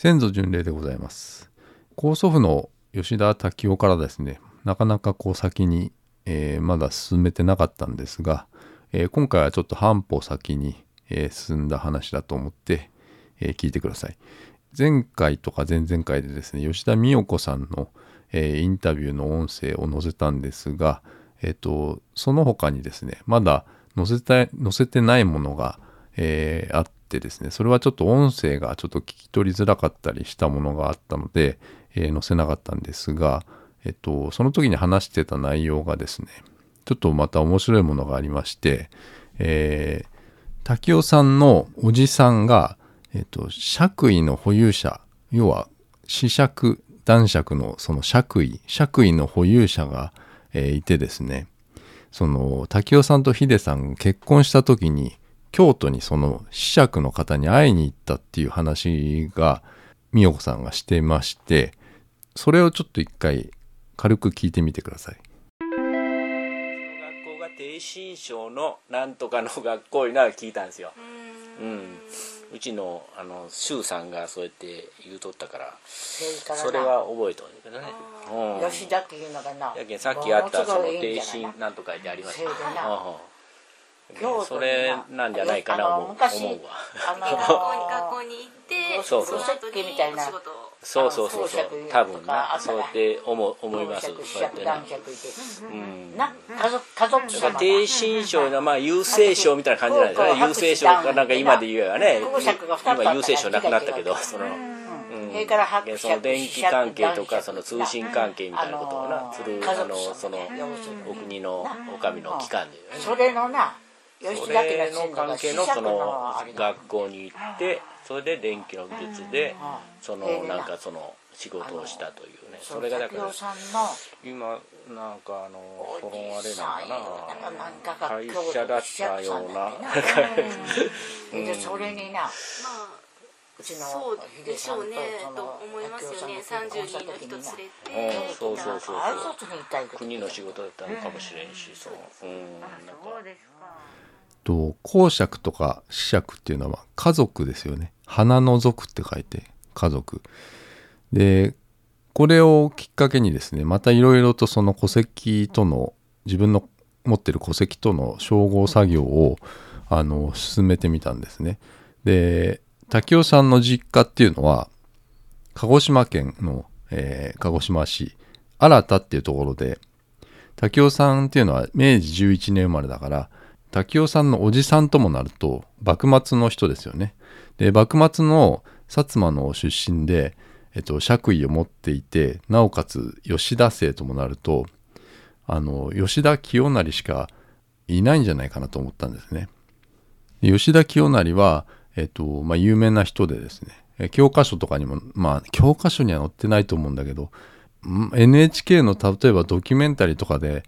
先祖巡礼でございます。高祖父の吉田滝夫からですね、なかなかこう先に、えーまだ進めてなかったんですが、えー今回はちょっと半歩先に、えー進んだ話だと思って、えー聞いてください。前回とか前々回でですね、吉田美代子さんの、えーインタビューの音声を載せたんですが、えっ、と、その他にですね、まだ載せた載せてないものが、えーあってですね、それはちょっと音声がちょっと聞き取りづらかったりしたものがあったので、えー載せなかったんですが、えっと、その時に話してた内容がですね、ちょっとまた面白いものがありまして、えー滝尾さんのおじさんが、えっと、爵位の保有者、要は、子爵、男爵のその爵位、爵位の保有者が、えーいてですね、その、滝尾さんとヒデさん結婚した時に、京都にその子爵の方に会いに行ったっていう話が、美代子さんがしてまして、それをちょっと一回軽く聞いてみてください。学校が低身長のなんとかの学校いうのは聞いたんですよ。うん。うちのあの周さんがそうやって言うとったから、それは覚えとんだけどね。うん。吉田っていうのがなやけんさっきあったその低身なんとかってありますせいでなうんうんそれなんじゃないかな思う思う昔わ。学校に学校に行ってそうそう。みたいなそうそう。そうそう多分なあそうやって思う思います。そうやってね。男爵いてうん。な家族家族様が低身長のまあ優勢賞みたいな感じなんですよね。優勢賞かなんか今で言えばね。今優勢賞なくなったけどそのうん。それその電気関係とかその通信関係みたいなことをなするあのそのお国のお上の機関でね。それのな吉それのの関係のその学校に行ってそれで電気の技術でそのうん。なんかその仕事をしたというね。そそれがだから今なんかあのそのあれさなんかなんかな会社だったような。うん。でそれになまあうちのそう秀さんとでしょうねと思いますよね。明夫さん30の人の人連れうん。てそうそうそう挨拶に行ったりとか国の仕事だったのかもしれんしそう。うん。なんかと公爵とか子爵っていうのは家族ですよね。花の族って書いて家族。でこれをきっかけにですねまたいろいろとその戸籍との自分の持ってる戸籍との照合作業をあの進めてみたんですね。で滝尾さんの実家っていうのは鹿児島県の、えー鹿児島市新田っていうところで滝尾さんっていうのは明治11年生まれだから滝尾さんのおじさんともなると幕末の人ですよね。で幕末の薩摩の出身で、えっと、爵位を持っていてなおかつ吉田姓ともなるとあの吉田清成しかいないんじゃないかなと思ったんですね。吉田清成は、えっとまあ、有名な人でですね教科書とかにもまあ教科書には載ってないと思うんだけど NHK の例えばドキュメンタリーとかで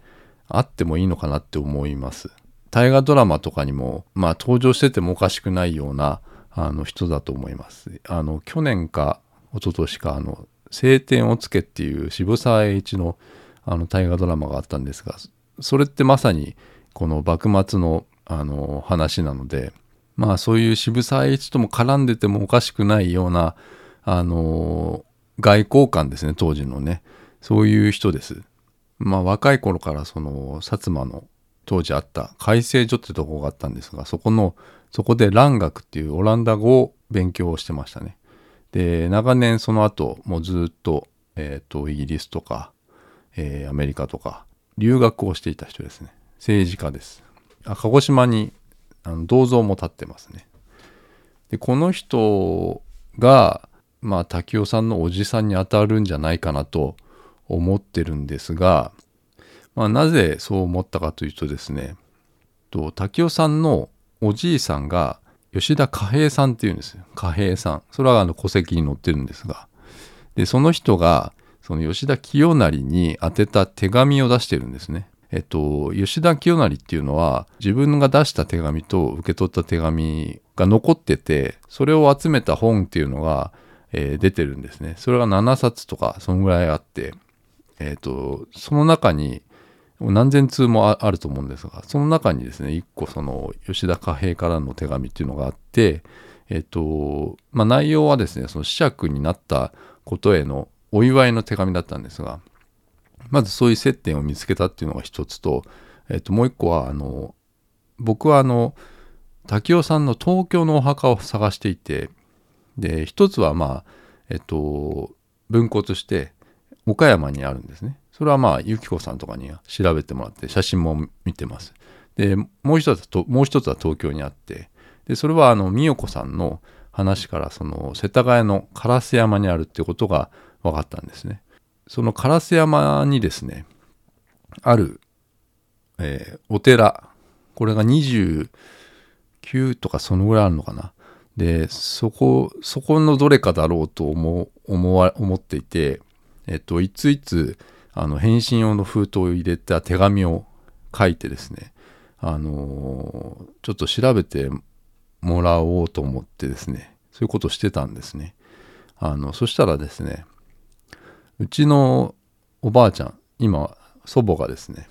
あってもいいのかなって思います。大河ドラマとかにも、まあ、登場しててもおかしくないようなあの人だと思います。あの去年か一昨年かあの「晴天をつけ」っていう渋沢栄一のあの大河ドラマがあったんですがそれってまさにこの幕末のあの話なのでまあそういう渋沢栄一とも絡んでてもおかしくないようなあの外交官ですね当時のねそういう人です。まあ若い頃からその薩摩の当時あった改正所ってとこがあったんですがそこのそこで蘭学っていうオランダ語を勉強してましたね。で長年その後もうずっと,、えー、とイギリスとか、えーアメリカとか留学をしていた人ですね政治家です。あ鹿児島にあの銅像も立ってますね。でこの人がまあ滝尾さんのおじさんにあたるんじゃないかなと思ってるんですが、まあ、なぜそう思ったかというとですねと滝尾さんのおじいさんが吉田貨幣さんっていうんですよ貨幣さんそれはあの戸籍に載ってるんですがでその人がその吉田清成に宛てた手紙を出してるんですね。えっと、吉田清成っていうのは自分が出した手紙と受け取った手紙が残っててそれを集めた本っていうのが、えー出てるんですね。それが7冊とかそのぐらいあってえっ、と、その中に、何千通もあると思うんですが、その中にですね、一個その吉田貨幣からの手紙っていうのがあって、えっと、まあ、内容はですね、その子爵になったことへのお祝いの手紙だったんですが、まずそういう接点を見つけたっていうのが一つと、えっと、もう一個は、あの、僕はあの、滝尾さんの東京のお墓を探していて、で、一つはまあ、えっと、文庫として岡山にあるんですね。それはまあ、ゆきこさんとかに調べてもらって写真も見てます。で、もう一つは、もう一つは東京にあって、で、それはあの、美代子さんの話から、その、世田谷の烏山にあるってことが分かったんですね。その烏山にですね、ある、えー、お寺、これが29とかそのぐらいあるのかな。で、そこ、そこのどれかだろうと思思わ思っていて、えっと、いついつ、あの、返信用の封筒を入れた手紙を書いてですね、あのー、ちょっと調べてもらおうと思ってですね、そういうことをしてたんですね。あの、そしたらですね、うちのおばあちゃん、今、祖母がですね、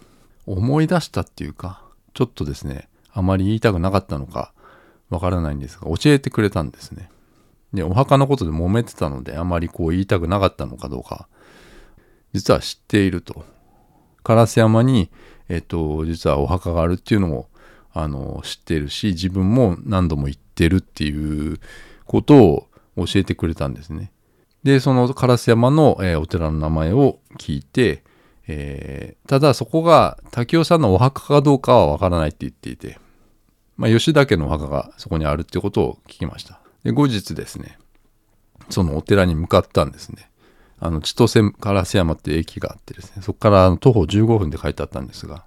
思い出したっていうか、ちょっとですね、あまり言いたくなかったのか、わからないんですが、教えてくれたんですね。で、お墓のことで揉めてたので、あまりこう言いたくなかったのかどうか、実は知っていると。烏山に、えっと、実はお墓があるっていうのも、あの、知っているし、自分も何度も行ってるっていうことを教えてくれたんですね。で、その烏山の、えー、お寺の名前を聞いて、えー、ただそこが滝尾さんのお墓かどうかはわからないって言っていて、まあ、吉田家のお墓がそこにあるってことを聞きました。で、後日ですね、そのお寺に向かったんですね。あの、千歳烏山っていう駅があってですね、そこから徒歩15分で書いてあったんですが、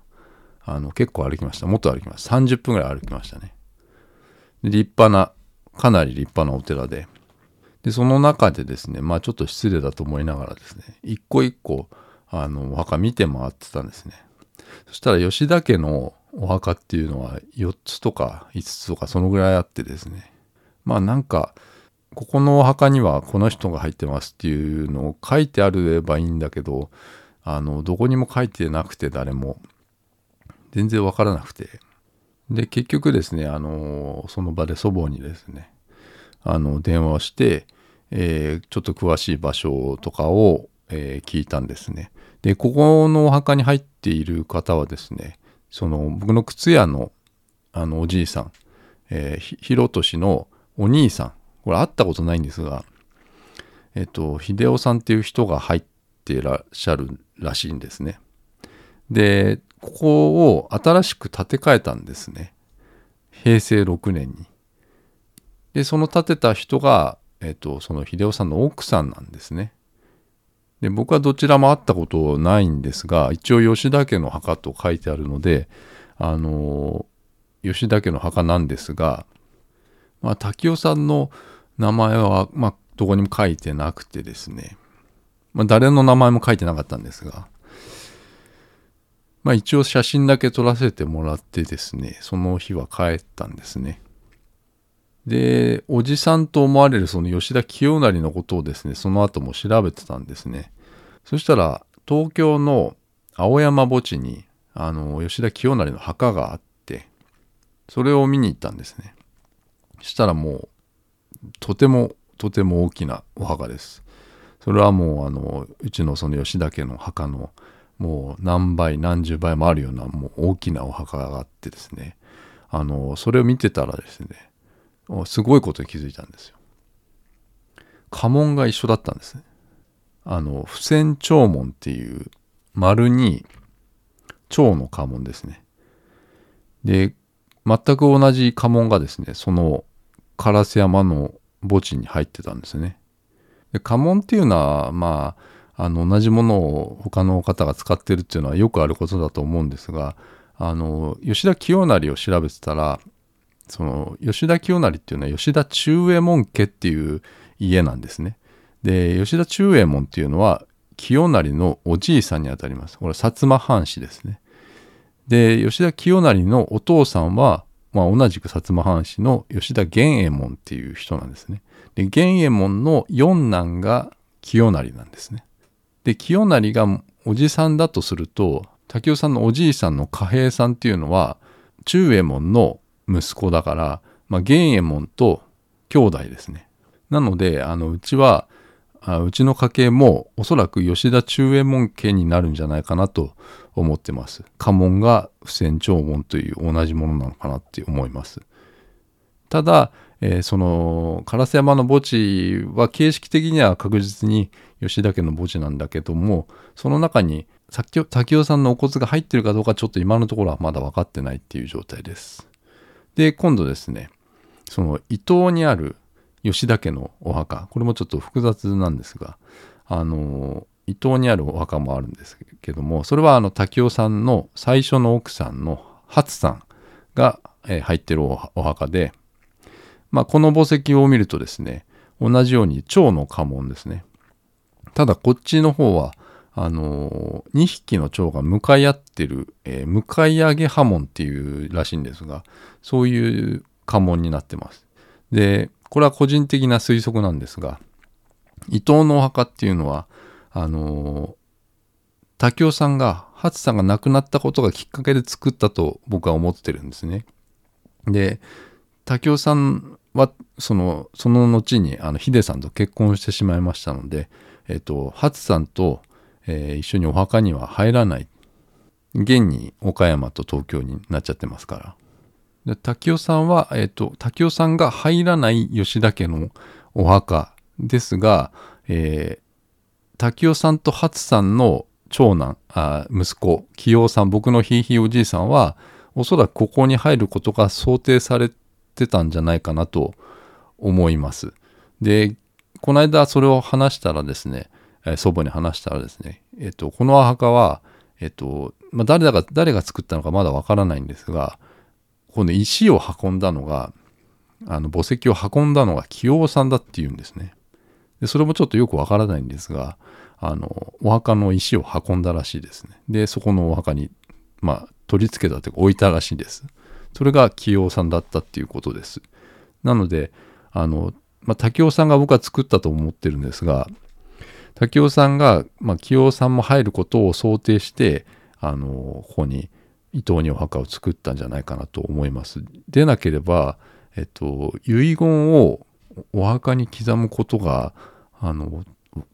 あの、結構歩きました。もっと歩きました。30分ぐらい歩きましたね。立派な、かなり立派なお寺で、で、その中でですね、まあちょっと失礼だと思いながらですね、一個一個、あの、お墓見て回ってたんですね。そしたら吉田家のお墓っていうのは4つとか5つとかそのぐらいあってですね、まあなんか、ここのお墓にはこの人が入ってますっていうのを書いてあればいいんだけど、あの、どこにも書いてなくて誰も、全然わからなくて。で、結局ですね、あの、その場で祖母にですね、あの、電話をして、えー、ちょっと詳しい場所とかを、えー、聞いたんですね。で、ここのお墓に入っている方はですね、その、僕の靴屋の、あの、おじいさん、えー、ひろとしのお兄さん、これ会ったことないんですが、えっと、秀夫さんっていう人が入ってらっしゃるらしいんですね。で、ここを新しく建て替えたんですね。平成6年に。で、その建てた人が、えっと、その秀夫さんの奥さんなんですね。で、僕はどちらも会ったことないんですが、一応吉田家の墓と書いてあるので、あの、吉田家の墓なんですが、まあ、滝尾さんの名前は、まあ、どこにも書いてなくてですね、まあ、誰の名前も書いてなかったんですが、まあ、一応写真だけ撮らせてもらってですね、その日は帰ったんですね。で、おじさんと思われるその吉田清成のことをですね、その後も調べてたんですね。そしたら、東京の青山墓地に、あの、吉田清成の墓があって、それを見に行ったんですね。そしたらもう、とても、とても大きなお墓です。それはもう、あの、うちのその吉田家の墓の、もう何倍、何十倍もあるような、もう大きなお墓があってですね、あの、それを見てたらですね、すごいことに気づいたんですよ。家紋が一緒だったんですね。あの、不戦長門っていう丸に蝶の家紋ですね。で、全く同じ家紋がですね、その烏山の墓地に入ってたんですね。で家紋っていうのは、まあ、あの、同じものを他の方が使ってるっていうのはよくあることだと思うんですが、あの、吉田清成を調べてたら、その吉田清成っていうのは吉田中右衛門家っていう家なんですね。で吉田中右衛門っていうのは清成のおじいさんにあたります。これ薩摩藩士ですね。で吉田清成のお父さんは、まあ、同じく薩摩藩士の吉田源右衛門っていう人なんですね。で源右衛門の四男が清成なんですね。で清成がおじさんだとすると滝尾さんのおじいさんの貨幣さんっていうのは中右衛門の息子だから、まあ、玄右衛門と兄弟ですね。なので、あの、うちは、あうちの家系もおそらく吉田中右衛門家になるんじゃないかなと思ってます。家紋が不戦長門という同じものなのかなって思います。ただ、えーその烏山の墓地は形式的には確実に吉田家の墓地なんだけどもその中に滝尾滝尾さんのお骨が入ってるかどうかちょっと今のところはまだ分かってないっていう状態です。で今度ですねその伊東にある吉田家のお墓これもちょっと複雑なんですがあの伊東にあるお墓もあるんですけどもそれはあの滝尾さんの最初の奥さんの初さんが、えー入ってるお墓でまあ、この墓石を見るとですね、同じように蝶の家紋ですね。ただこっちの方は、あのー、2匹の蝶が向かい合ってる、えー向かい上げ刃文っていうらしいんですが、そういう家紋になってます。で、これは個人的な推測なんですが、伊藤のお墓っていうのは、あのー、滝尾さんが、初さんが亡くなったことがきっかけで作ったと僕は思ってるんですね。で、滝尾さんはそのその後にあのヒデさんと結婚してしまいましたので、えっと、初さんと、えー一緒にお墓には入らない現に岡山と東京になっちゃってますからで滝尾さんは、えっと、滝尾さんが入らない吉田家のお墓ですが、えー滝尾さんと初さんの長男あ息子清尾さん僕のひいひいおじいさんはおそらくここに入ることが想定されてたんじゃないかなと思います。で、この間それを話したらですね、えー祖母に話したらですね、えっ、と、このお墓は、えっ、と、まあ、誰だか、誰が作ったのかまだわからないんですが、この石を運んだのが、あの、墓石を運んだのが清尾さんだっていうんですね。で、それもちょっとよくわからないんですが、あの、お墓の石を運んだらしいですね。で、そこのお墓に、まあ、取り付けたというか置いたらしいです。それが清尾さんだったっていうことです。なので、あの、まあ、滝尾さんが僕は作ったと思ってるんですが、滝尾さんが、まあ、清さんも入ることを想定して、あの、ここに伊藤にお墓を作ったんじゃないかなと思います。でなければ、えっと、遺言をお墓に刻むことが、あの、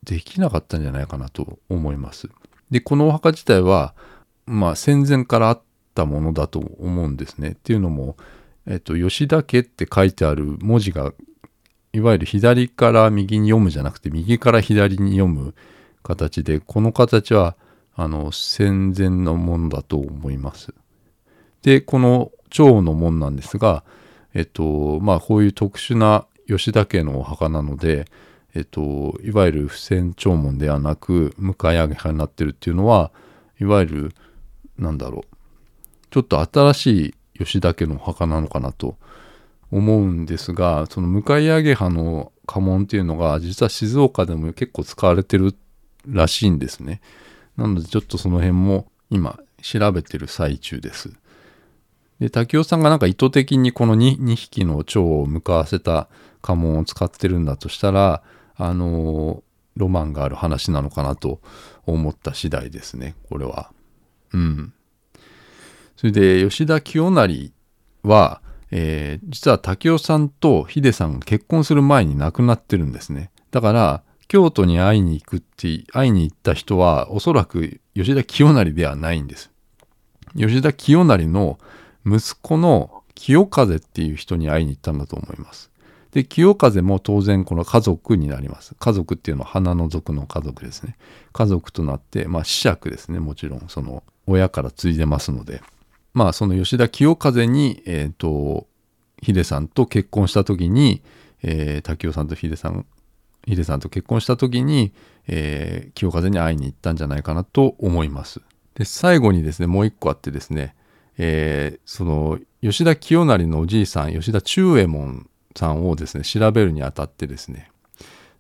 できなかったんじゃないかなと思います。で、このお墓自体は、まあ、戦前からあったものだと思うんですね。っていうのも、えっと、吉田家って書いてある文字が、いわゆる左から右に読むじゃなくて、右から左に読む形で、この形は、あの、戦前のものだと思います。で、この蝶の門なんですが、えっと、まあ、こういう特殊な吉田家のお墓なので、えっと、いわゆる不戦長門ではなく、向かい上げ派になってるっていうのは、いわゆる、なんだろう、ちょっと新しい吉田家のお墓なのかなと思うんですが、その向かい上げ派の家紋っていうのが、実は静岡でも結構使われてるらしいんですね。なので、ちょっとその辺も今、調べてる最中です。で、滝尾さんがなんか意図的にこの 2, 2匹の蝶を向かわせた家紋を使ってるんだとしたら、あのロマンがある話なのかなと思った次第ですね、これは。うん。それで、吉田清成は、えー実は滝尾さんと秀さんが結婚する前に亡くなってるんですね。だから、京都に会いに行くって、会いに行った人は、おそらく吉田清成ではないんです。吉田清成の息子の清風っていう人に会いに行ったんだと思います。で、清風も当然この家族になります。家族っていうのは花の族の家族ですね。家族となって、まあ、子爵ですね。もちろん、その、親から継いでますので。まあ、その吉田清風に、えっ、と、秀さんと結婚した時に、えー、滝尾さんと秀さん、秀さんと結婚した時に、えー清風に会いに行ったんじゃないかなと思います。で、最後にですね、もう一個あってですね、えーその、吉田清成のおじいさん、吉田中右衛門さんをですね、調べるにあたってですね、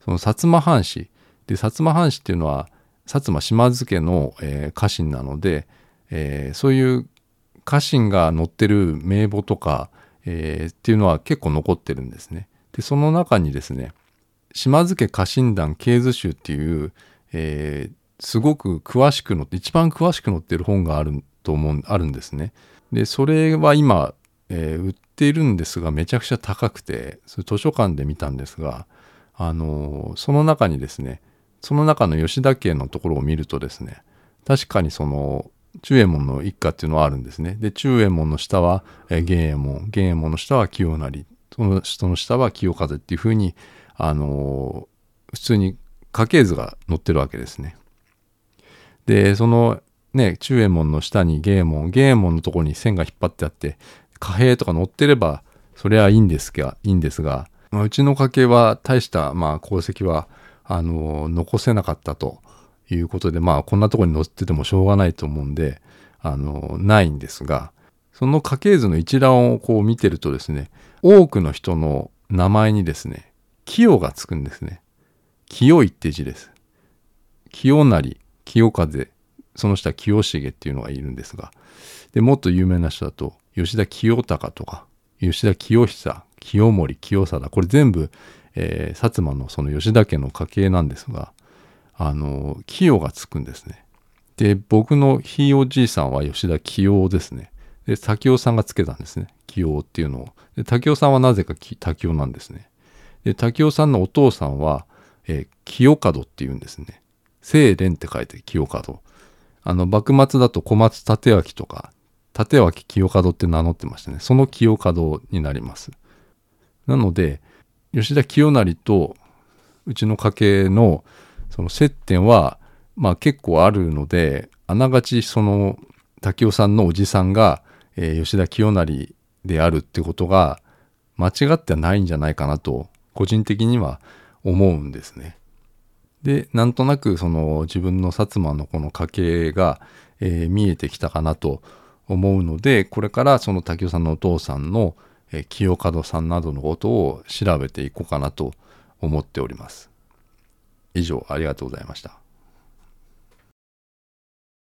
その薩摩藩士、で、薩摩藩士っていうのは、薩摩島津家の、えー家臣なので、えーそういう家臣が載ってる名簿とか、えーっていうのは結構残ってるんですね。で、その中にですね、島津家家臣団系図集っていう、えーすごく詳しく載って、一番詳しく載ってる本があると思う、あるんですね。で、それは今、えー売っているんですがめちゃくちゃ高くてそれ図書館で見たんですがあのーその中にですねその中の吉田家のところを見るとですね確かにその中右衛門の一家っていうのはあるんですねで中右衛門の下は、えー源右衛門源右衛門の下は清成その人の下は清風っていうふうにあの普通に家系図が載ってるわけですね。でそのね中右衛門の下に源右衛門源右衛門のとこに線が引っ張ってあって貨幣とか載ってればそれはいいんですがいいんですが、まあ、うちの家系は大した、まあ、功績はあの残せなかったということでまあこんなとこに載っててもしょうがないと思うんであのないんですがその家系図の一覧をこう見てるとですね多くの人の名前にですね清がつくんですね。清いって字です。清成清風その下清重っていうのがいるんですが。でもっと有名な人だと吉田清隆とか吉田清久清盛清貞これ全部、えー薩摩のその吉田家の家系なんですがあの清がつくんですね。で僕のひいおじいさんは吉田清ですね。で滝尾さんがつけたんですね。清っていうのを。で滝尾さんはなぜかき滝尾なんですね。で滝尾さんのお父さんは、えー清門っていうんですね。清廉って書いて清門。あの幕末だと小松立脇とか立脇清門って名乗ってましたね。その清門になります。なので吉田清成とうちの家系のその接点はまあ結構あるのであながちその滝尾さんのおじさんが、えー吉田清成であるってことが間違ってはないんじゃないかなと個人的には思うんですね。でなんとなくその自分の薩摩のこの家系が、えー見えてきたかなと思うのでこれからその武雄さんのお父さんの、えー清門さんなどのことを調べていこうかなと思っております。以上ありがとうございました。